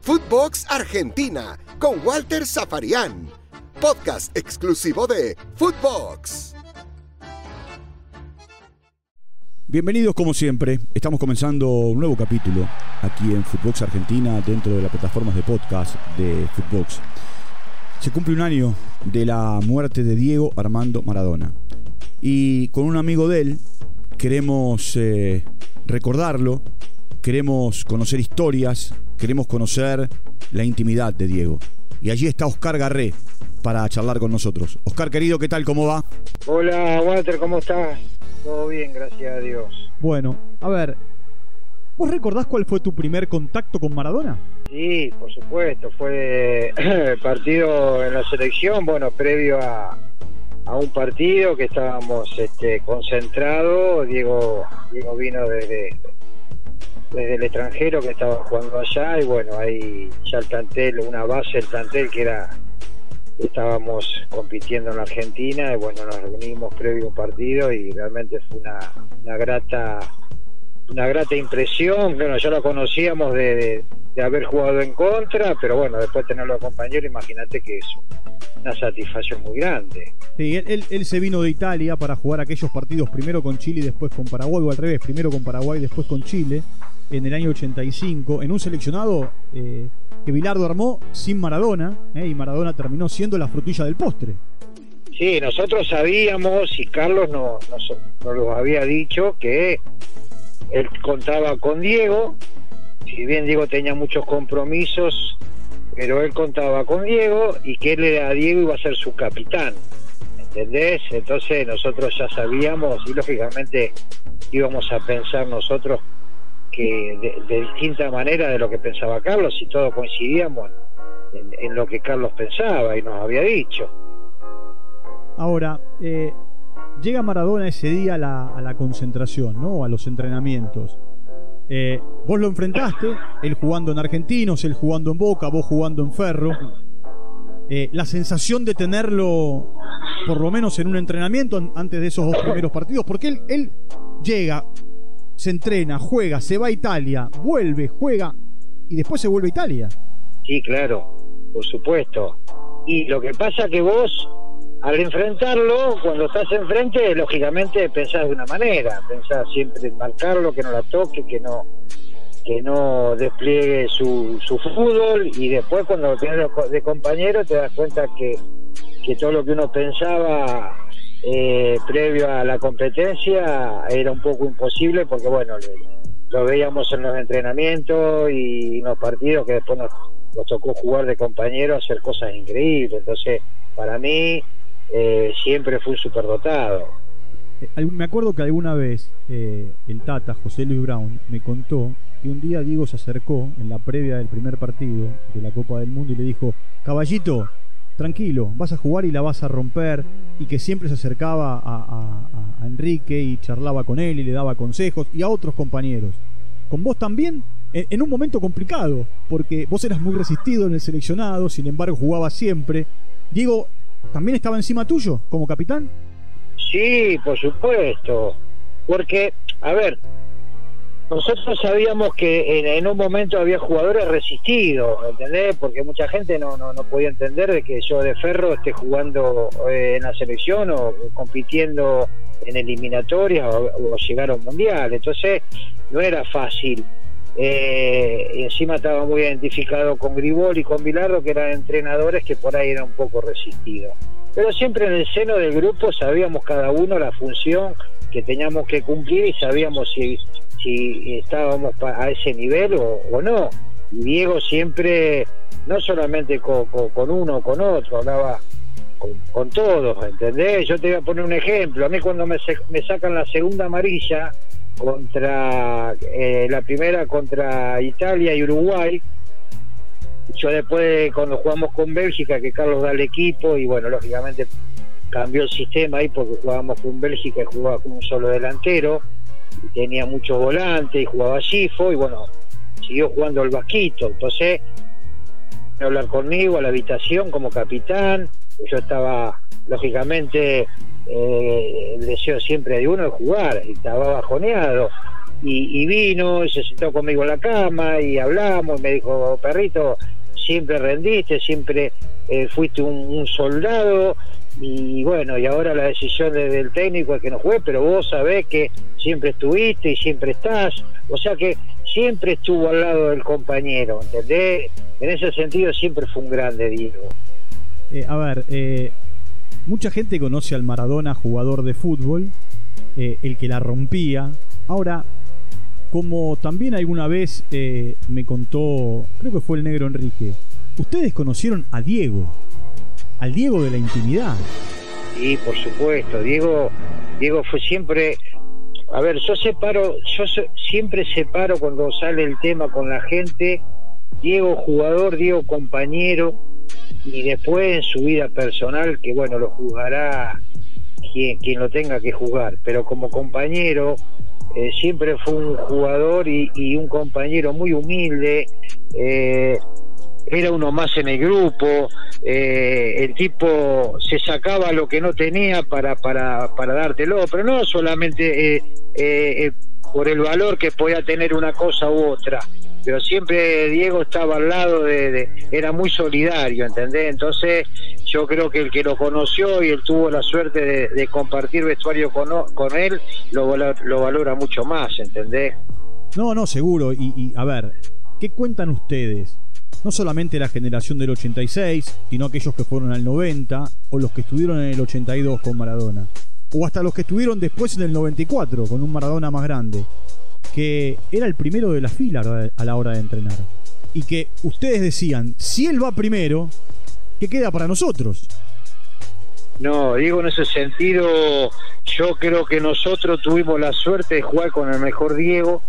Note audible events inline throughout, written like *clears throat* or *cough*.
Footbox Argentina con Walter Zafarian. Podcast exclusivo de Footbox. Bienvenidos como siempre. Estamos comenzando un nuevo capítulo aquí en Footbox Argentina dentro de las plataformas de podcast de Footbox. Se cumple un año de la muerte de Diego Armando Maradona. Y con un amigo de él queremos eh, recordarlo, queremos conocer historias, queremos conocer la intimidad de Diego. Y allí está Oscar Garré para charlar con nosotros. Oscar querido, ¿qué tal? ¿Cómo va? Hola Walter, ¿cómo estás? Todo bien, gracias a Dios. Bueno, a ver, ¿vos recordás cuál fue tu primer contacto con Maradona? Sí, por supuesto, fue *clears throat* partido en la selección, bueno, previo a, a un partido que estábamos este, concentrados, Diego, Diego vino desde, desde el extranjero que estaba jugando allá y bueno, ahí ya el plantel, una base del plantel que era estábamos compitiendo en la Argentina y bueno, nos reunimos previo a un partido y realmente fue una, una grata una grata impresión, bueno, ya lo conocíamos de, de, haber jugado en contra, pero bueno, después tenerlo a compañero, imagínate que es una satisfacción muy grande. Sí, él, él, se vino de Italia para jugar aquellos partidos primero con Chile y después con Paraguay, o al revés, primero con Paraguay y después con Chile, en el año 85, en un seleccionado eh, que Bilardo armó sin Maradona, eh, y Maradona terminó siendo la frutilla del postre. Sí, nosotros sabíamos, y Carlos nos, nos, nos lo había dicho, que él contaba con Diego, si bien Diego tenía muchos compromisos, pero él contaba con Diego y que él era Diego iba a ser su capitán. ¿Entendés? Entonces nosotros ya sabíamos y lógicamente íbamos a pensar nosotros que de, distinta manera de lo que pensaba Carlos y todos coincidíamos en, en, lo que Carlos pensaba y nos había dicho. Ahora, eh, llega Maradona ese día a la, a la concentración, ¿no? A los entrenamientos. Eh, vos lo enfrentaste, él jugando en Argentinos, él jugando en Boca, vos jugando en Ferro. Eh, la sensación de tenerlo, por lo menos en un entrenamiento, antes de esos dos primeros partidos, porque él, él llega, se entrena, juega, se va a Italia, vuelve, juega y después se vuelve a Italia. Sí, claro, por supuesto. Y lo que pasa que vos al enfrentarlo, cuando estás enfrente, lógicamente pensás de una manera, pensás siempre en marcarlo, que no la toque, que no que no despliegue su, su fútbol y después cuando lo tienes de compañero te das cuenta que, que todo lo que uno pensaba eh, previo a la competencia era un poco imposible porque bueno, lo veíamos en los entrenamientos y en los partidos que después nos, nos tocó jugar de compañero, hacer cosas increíbles, entonces para mí eh, siempre fue un superdotado. Eh, me acuerdo que alguna vez eh, el Tata, José Luis Brown, me contó que un día Diego se acercó en la previa del primer partido de la Copa del Mundo y le dijo, caballito, tranquilo, vas a jugar y la vas a romper, y que siempre se acercaba a, Enrique y charlaba con él y le daba consejos, y a otros compañeros. Con vos también, en un momento complicado, porque vos eras muy resistido en el seleccionado, sin embargo jugabas siempre. Diego ¿También estaba encima tuyo como capitán? Sí, por supuesto. Porque, a ver, nosotros sabíamos que en, en, un momento había jugadores resistidos, ¿entendés? Porque mucha gente no, no, no podía entender de que yo de Ferro esté jugando eh, en la selección o compitiendo en eliminatorias o, o llegar a un mundial. Entonces, no era fácil. Eh, y encima estaba muy identificado con Gribol y con Bilardo, que eran entrenadores que por ahí eran un poco resistidos. Pero siempre en el seno del grupo sabíamos cada uno la función que teníamos que cumplir y sabíamos si, si estábamos a ese nivel o, no. Y Diego siempre, no solamente con, uno o con otro, hablaba con, todos, ¿entendés? Yo te voy a poner un ejemplo. A mí cuando me sacan la segunda amarilla, contra eh, la primera contra Italia y Uruguay. Yo después cuando jugamos con Bélgica, que Carlos da el equipo y bueno, lógicamente cambió el sistema ahí porque jugábamos con Bélgica y jugaba con un solo delantero, y tenía muchos volantes y jugaba Gifo y bueno, siguió jugando el Vasquito. Entonces, hablar conmigo a la habitación como capitán, yo estaba lógicamente el deseo siempre de uno es jugar y estaba bajoneado y, vino, y se sentó conmigo en la cama y hablamos, y me dijo, perrito, siempre rendiste, siempre eh, fuiste un, soldado y bueno, y ahora la decisión del técnico es que no juegue, pero vos sabés que siempre estuviste y siempre estás, o sea que siempre estuvo al lado del compañero, ¿entendés? En ese sentido siempre fue un grande, Diego. Eh, a ver, eh, mucha gente conoce al Maradona jugador de fútbol, el que la rompía. Ahora, como también alguna vez eh, me contó, creo que fue el negro Enrique, ustedes conocieron a Diego, al Diego de la intimidad. Sí, por supuesto, Diego, Diego fue siempre, a ver, yo separo, yo siempre separo cuando sale el tema con la gente, Diego jugador, Diego compañero, y después en su vida personal, que bueno, lo juzgará quien, quien lo tenga que juzgar, pero como compañero, eh, siempre fue un jugador y, un compañero muy humilde. Eh, era uno más en el grupo, eh, el tipo se sacaba lo que no tenía para, para, para dártelo, pero no solamente por el valor que podía tener una cosa u otra, pero siempre Diego estaba al lado de, era muy solidario, ¿entendés? Entonces yo creo que el que lo conoció y él tuvo la suerte de, compartir vestuario con, con él, lo, lo, valora mucho más, ¿entendés? No, no, seguro. Y, y a ver, ¿qué cuentan ustedes? No solamente la generación del 86, sino aquellos que fueron al 90 o los que estuvieron en el 82 con Maradona. O hasta los que estuvieron después en el 94 con un Maradona más grande que era el primero de la fila a la hora de entrenar. Y que ustedes decían, si él va primero, ¿qué queda para nosotros? No, digo en ese sentido, yo creo que nosotros tuvimos la suerte de jugar con el mejor Diego.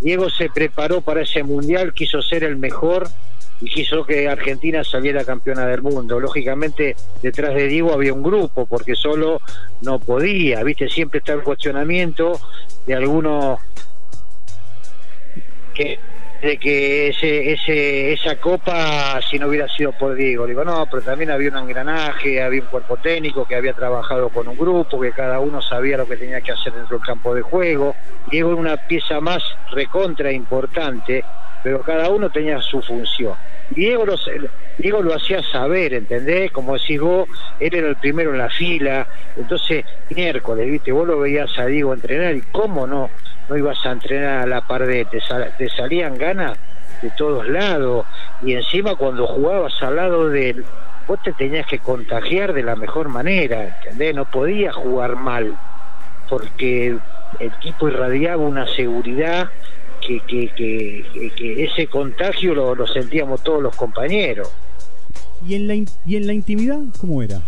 Diego se preparó para ese mundial, quiso ser el mejor y quiso que Argentina saliera campeona del mundo. Lógicamente, detrás de Diego había un grupo, porque solo no podía, ¿viste? Siempre está el cuestionamiento de algunos que de que ese, ese, esa copa si no hubiera sido por Diego. Digo, no, pero también había un engranaje, había un cuerpo técnico que había trabajado con un grupo, que cada uno sabía lo que tenía que hacer dentro del campo de juego. Diego era una pieza más recontra importante, pero cada uno tenía su función. Diego lo, Diego lo hacía saber, ¿entendés? Como decís vos, él era el primero en la fila, entonces miércoles, ¿viste? Vos lo veías a Diego entrenar y cómo no, no ibas a entrenar a la par de, te, te salían ganas de todos lados y encima cuando jugabas al lado de él, vos te tenías que contagiar de la mejor manera, ¿entendés? No podías jugar mal porque el tipo irradiaba una seguridad que, que, que, ese contagio lo, lo, sentíamos todos los compañeros. ¿Y en la, y en la intimidad cómo era?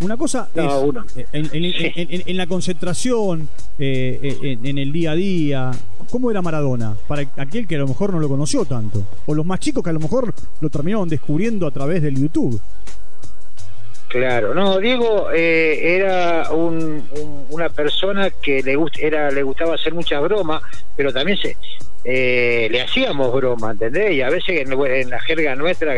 Una cosa es eh, En, la concentración, eh, eh, en, el día a día, ¿cómo era Maradona? Para aquel que a lo mejor no lo conoció tanto, o los más chicos que a lo mejor lo terminaron descubriendo a través del YouTube. Claro, no, Diego era una persona que le, era, le gustaba hacer muchas bromas, pero también se, le hacíamos broma, ¿entendés? Y a veces en, la jerga nuestra,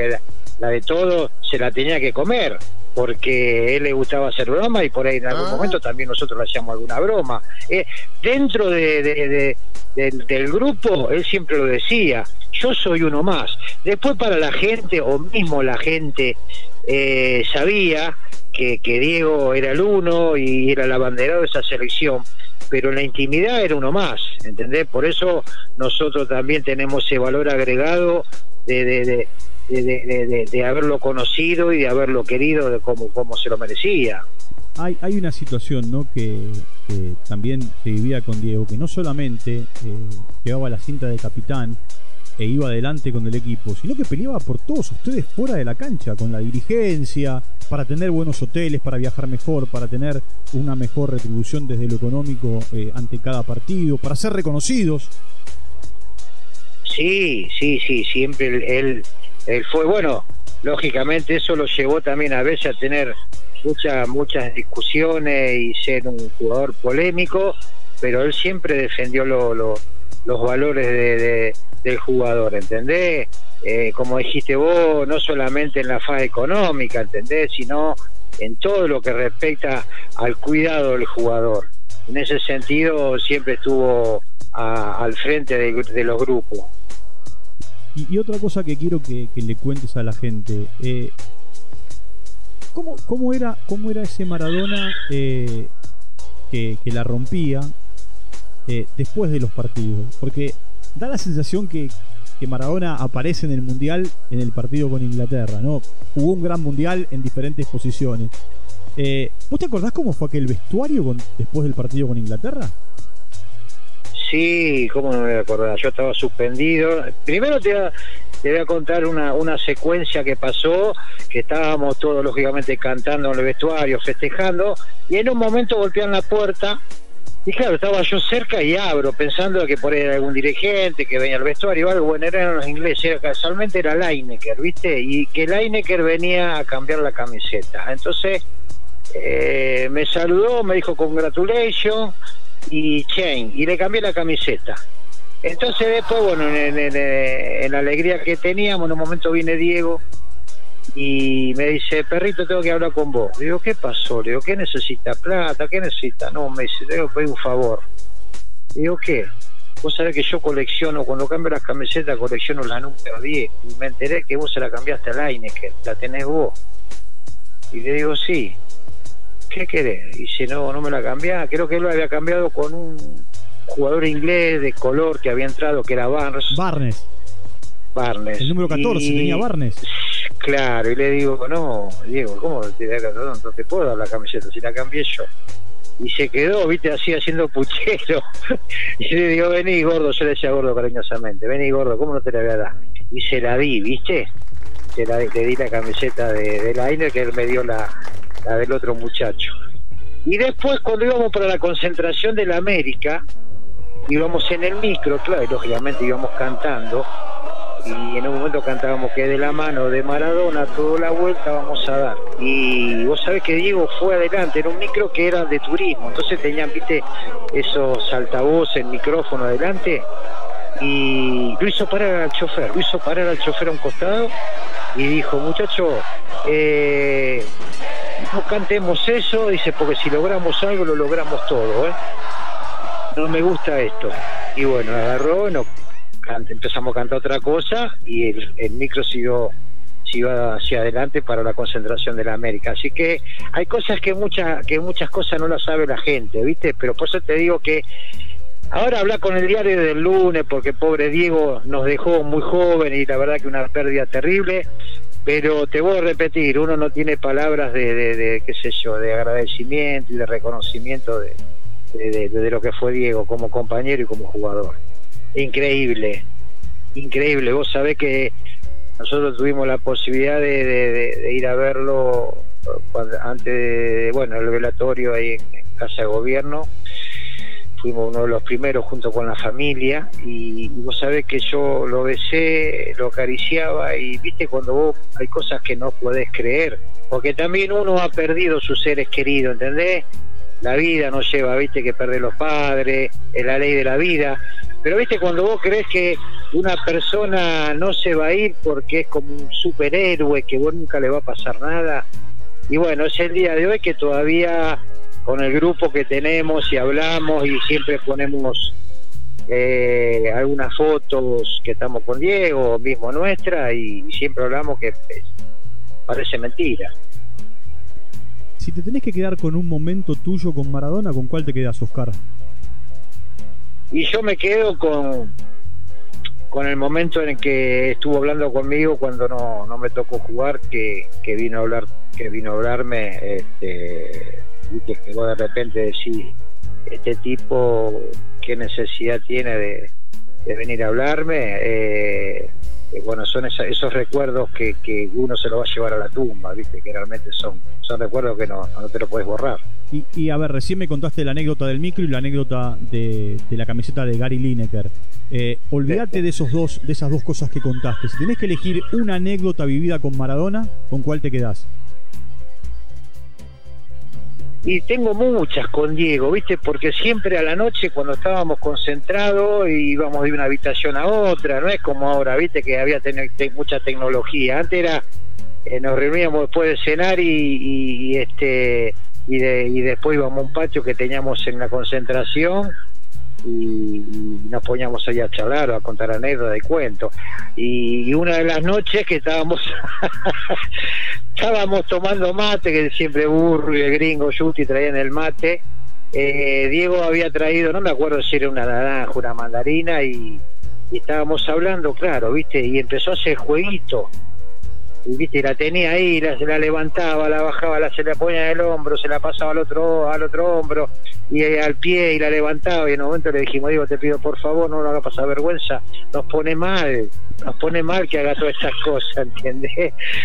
la de todo, se la tenía que comer porque él le gustaba hacer broma y por ahí en algún ah. momento también nosotros le hacíamos alguna broma. Eh, dentro de, del, grupo, él siempre lo decía, yo soy uno más. Después para la gente, o mismo la gente, eh, sabía que, Diego era el uno y era el abanderado de esa selección pero en la intimidad era uno más, ¿entendés? Por eso nosotros también tenemos ese valor agregado de, de, de, haberlo conocido y de haberlo querido de como, como se lo merecía. Hay, hay una situación ¿no? que, también se vivía con Diego, que no solamente eh, llevaba la cinta de capitán e iba adelante con el equipo, sino que peleaba por todos ustedes fuera de la cancha, con la dirigencia, para tener buenos hoteles, para viajar mejor, para tener una mejor retribución desde lo económico eh, ante cada partido, para ser reconocidos. Sí, sí, sí, siempre él, él fue bueno, lógicamente eso lo llevó también a veces a tener muchas muchas discusiones y ser un jugador polémico, pero él siempre defendió los valores de, del jugador, ¿entendés? Eh, como dijiste vos, no solamente en la fase económica, ¿entendés? Sino en todo lo que respecta al cuidado del jugador. En ese sentido siempre estuvo al frente de, los grupos. Y, otra cosa que quiero que, le cuentes a la gente, eh, ¿cómo, era, ¿cómo era ese Maradona eh, que, la rompía después de los partidos? Porque da la sensación que, que Maradona aparece en el Mundial en el partido con Inglaterra, ¿no? Jugó un gran Mundial en diferentes posiciones. Eh, ¿Vos te acordás cómo fue aquel vestuario después del partido con Inglaterra? Sí, cómo no me voy a acordar. Yo estaba suspendido. Primero te voy a, contar una, una secuencia que pasó, que estábamos todos lógicamente cantando en el vestuario, festejando, y en un momento golpean la puerta y claro, estaba yo cerca y abro, pensando que por ahí era algún dirigente que venía al vestuario o algo. Bueno, eran los ingleses, casualmente era Lineker, ¿viste? Y que Lineker venía a cambiar la camiseta. Entonces eh, me saludó, me dijo congratulations y chain, y le cambié la camiseta. Entonces después, bueno, en, en la alegría que teníamos, en un momento viene Diego y me dice, perrito, tengo que hablar con vos. Le digo, ¿qué pasó? Le digo, ¿qué necesita? ¿Plata? ¿Qué necesita? No, me dice, tengo que pedir un favor. Le digo, ¿qué? Vos sabés que yo colecciono, cuando cambio las camisetas, colecciono la número 10. Y me enteré que vos se la cambiaste a que la tenés vos. Y le digo, sí. ¿Qué querés? Y dice, no, no me la cambiás. Creo que él lo había cambiado con un jugador inglés de color que había entrado, que era Barnes. Barnes. Barnes. El número 14 tenía Barnes. Claro, y le digo, no, Diego, ¿cómo te, no, no te puedo dar la camiseta si la cambié yo? Y se quedó, viste, así haciendo puchero. *laughs* y le digo, vení gordo, yo le decía gordo cariñosamente, vení gordo, ¿cómo no te la voy a dar? Y se la di, viste, se la, le di la camiseta de, de Lainer que él me dio la, la del otro muchacho. Y después cuando íbamos para la concentración de la América, íbamos en el micro, claro, y lógicamente íbamos cantando, y en un momento cantábamos que de la mano de Maradona toda la vuelta vamos a dar. Y vos sabés que Diego fue adelante, era un micro que era de turismo, entonces tenían, viste, esos altavoces, micrófono adelante, y lo hizo parar al chofer, lo hizo parar al chofer a un costado y dijo, muchacho, eh, no cantemos eso, dice, porque si logramos algo lo logramos todo, ¿eh? No me gusta esto. Y bueno, agarró, no empezamos a cantar otra cosa y el, micro siguió siguió hacia adelante para la concentración de la América. Así que hay cosas que muchas que muchas cosas no las sabe la gente, ¿viste? Pero por eso te digo que ahora habla con el diario del lunes porque pobre Diego nos dejó muy joven y la verdad que una pérdida terrible. Pero te voy a repetir, uno no tiene palabras de, de, qué sé yo, de agradecimiento y de reconocimiento de, de lo que fue Diego como compañero y como jugador increíble, increíble. Vos sabés que nosotros tuvimos la posibilidad de, ir a verlo antes de, bueno, el velatorio ahí en, Casa de Gobierno. Fuimos uno de los primeros junto con la familia y, vos sabés que yo lo besé, lo acariciaba y viste cuando vos hay cosas que no podés creer, porque también uno ha perdido sus seres queridos, ¿entendés? La vida nos lleva, viste, que perder los padres, es la ley de la vida, pero viste, cuando vos crees que una persona no se va a ir porque es como un superhéroe, que vos nunca le va a pasar nada. Y bueno, es el día de hoy que todavía con el grupo que tenemos y hablamos y siempre ponemos eh, algunas fotos que estamos con Diego, mismo nuestra, y, siempre hablamos que parece mentira. Si te tenés que quedar con un momento tuyo con Maradona, ¿con cuál te quedas, Oscar? Y yo me quedo con, con el momento en el que estuvo hablando conmigo cuando no, no me tocó jugar, que, que vino a hablar, que vino a hablarme, este, y que vos de repente decís, este tipo, qué necesidad tiene de, de venir a hablarme, eh, bueno, son esos recuerdos que, que, uno se lo va a llevar a la tumba, ¿viste? Que realmente son, son recuerdos que no, no te lo puedes borrar. Y, y, a ver, recién me contaste la anécdota del micro y la anécdota de, de la camiseta de Gary Lineker. Eh, olvídate de esos dos, de esas dos cosas que contaste. Si tenés que elegir una anécdota vivida con Maradona, ¿con cuál te quedás? y tengo muchas con Diego, ¿viste? Porque siempre a la noche cuando estábamos concentrados íbamos de una habitación a otra, no es como ahora, ¿viste? Que había mucha tecnología. Antes era, eh, nos reuníamos después de cenar y, este y, de, y después íbamos a un patio que teníamos en la concentración y, nos poníamos ahí a charlar o a contar anécdotas y cuentos. Y, una de las noches que estábamos *laughs* estábamos tomando mate, que siempre Burro y el gringo Yuti traían el mate, eh, Diego había traído, no me acuerdo si era una naranja, una mandarina y, y estábamos hablando, claro, ¿viste? Y empezó a hacer jueguito y viste la tenía ahí la, la levantaba la bajaba la se la ponía en el hombro se la pasaba al otro al otro hombro y eh, al pie y la levantaba y en un momento le dijimos digo te pido por favor no lo haga pasar vergüenza nos pone mal nos pone mal que haga todas estas cosas *laughs* ¿entiendes?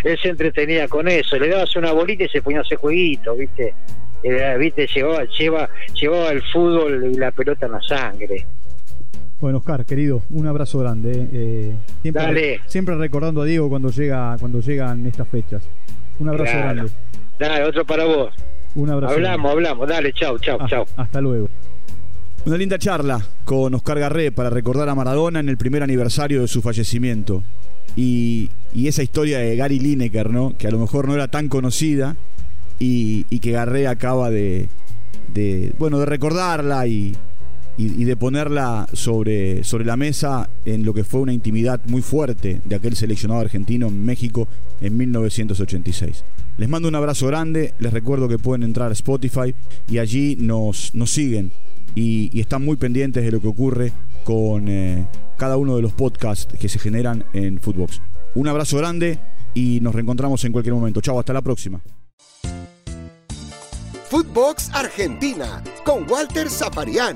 él se entretenía con eso le dabas una bolita y se ponía a hacer jueguito viste eh, viste llevaba lleva llevaba el fútbol y la pelota en la sangre bueno, Oscar, querido, un abrazo grande. Eh. eh siempre, Dale. siempre recordando a Diego cuando llega cuando llegan estas fechas. Un abrazo grande. Dale, otro para vos. Un abrazo. Hablamos, hablamos. Dale, chau, chau, ah, chau. Hasta luego. Una linda charla con Oscar Garré para recordar a Maradona en el primer aniversario de su fallecimiento. Y, esa historia de Gary Lineker, ¿no? Que a lo mejor no era tan conocida y, que Garré acaba de, de, bueno, de recordarla y, y, de ponerla sobre, sobre la mesa en lo que fue una intimidad muy fuerte de aquel seleccionado argentino en México en 1986. Les mando un abrazo grande, les recuerdo que pueden entrar a Spotify y allí nos, nos siguen y, están muy pendientes de lo que ocurre con eh, cada uno de los podcasts que se generan en Footbox. Un abrazo grande y nos reencontramos en cualquier momento. Chao, hasta la próxima. Footbox Argentina con Walter Zaparián